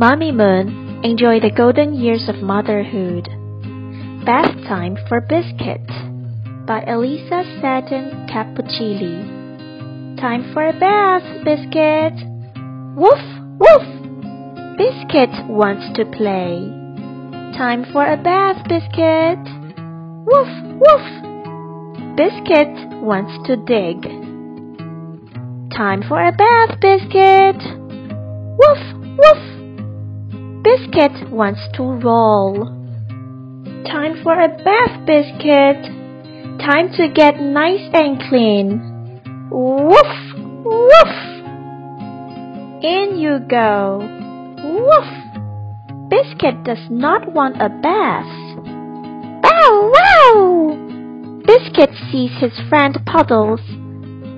Mommy Moon, enjoy the golden years of motherhood. Bath Time for Biscuit by Alyssa Satin Capucilli. Time for a bath, Biscuit. Woof, woof. Biscuit wants to play. Time for a bath, Biscuit. Woof, woof. Biscuit wants to dig. Time for a bath, Biscuit. Woof, woof. Biscuit wants to roll. Time for a bath, Biscuit. Time to get nice and clean. Woof, woof. In you go. Woof. Biscuit does not want a bath. Bow wow! Biscuit sees his friend Puddles.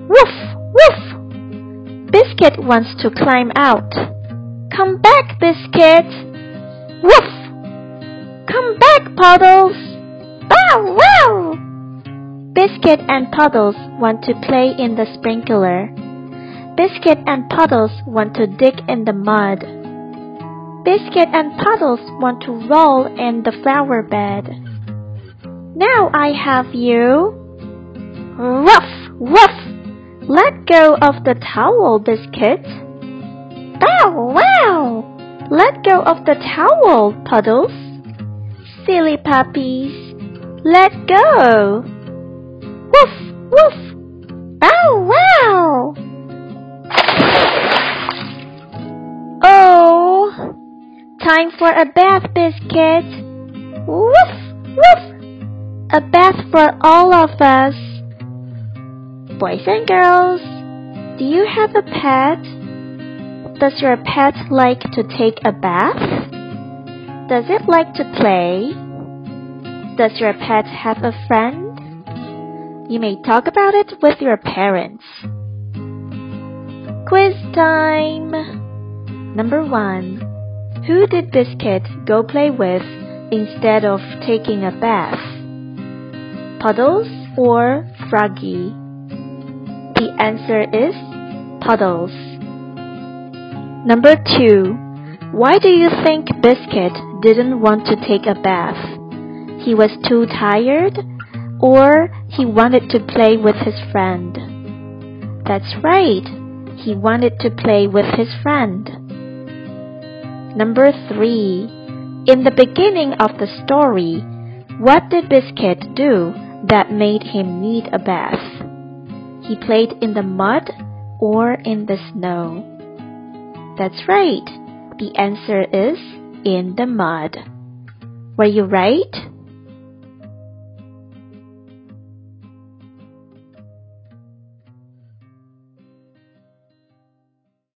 Woof, woof. Biscuit wants to climb out. Come back, Biscuit. Woof. Come back, Puddles. Bow wow! Biscuit and Puddles want to play in the sprinkler. Biscuit and Puddles want to dig in the mud. Biscuit and Puddles want to roll in the flower bed. Now I have you. Ruff, ruff. Let go of the towel, Biscuit. Let go of the towel, Puddles. Silly puppies. Let go. Woof, woof. Bow wow! Oh, time for a bath, Biscuit. Woof, woof. A bath for all of us. Boys and girls, do you have a pet? Does your pet like to take a bath? Does it like to play? Does your pet have a friend? You may talk about it with your parents. Quiz time! Number one. Who did Biscuit go play with instead of taking a bath? Puddles or Froggy? The answer is Puddles. Number two. Why do you think Biscuit didn't want to take a bath? He was too tired? Or he wanted to play with his friend? That's right. He wanted to play with his friend. Number three. In the beginning of the story, what did Biscuit do that made him need a bath? He played in the mud or in the snow? That's right. The answer is in the mud. Were you right?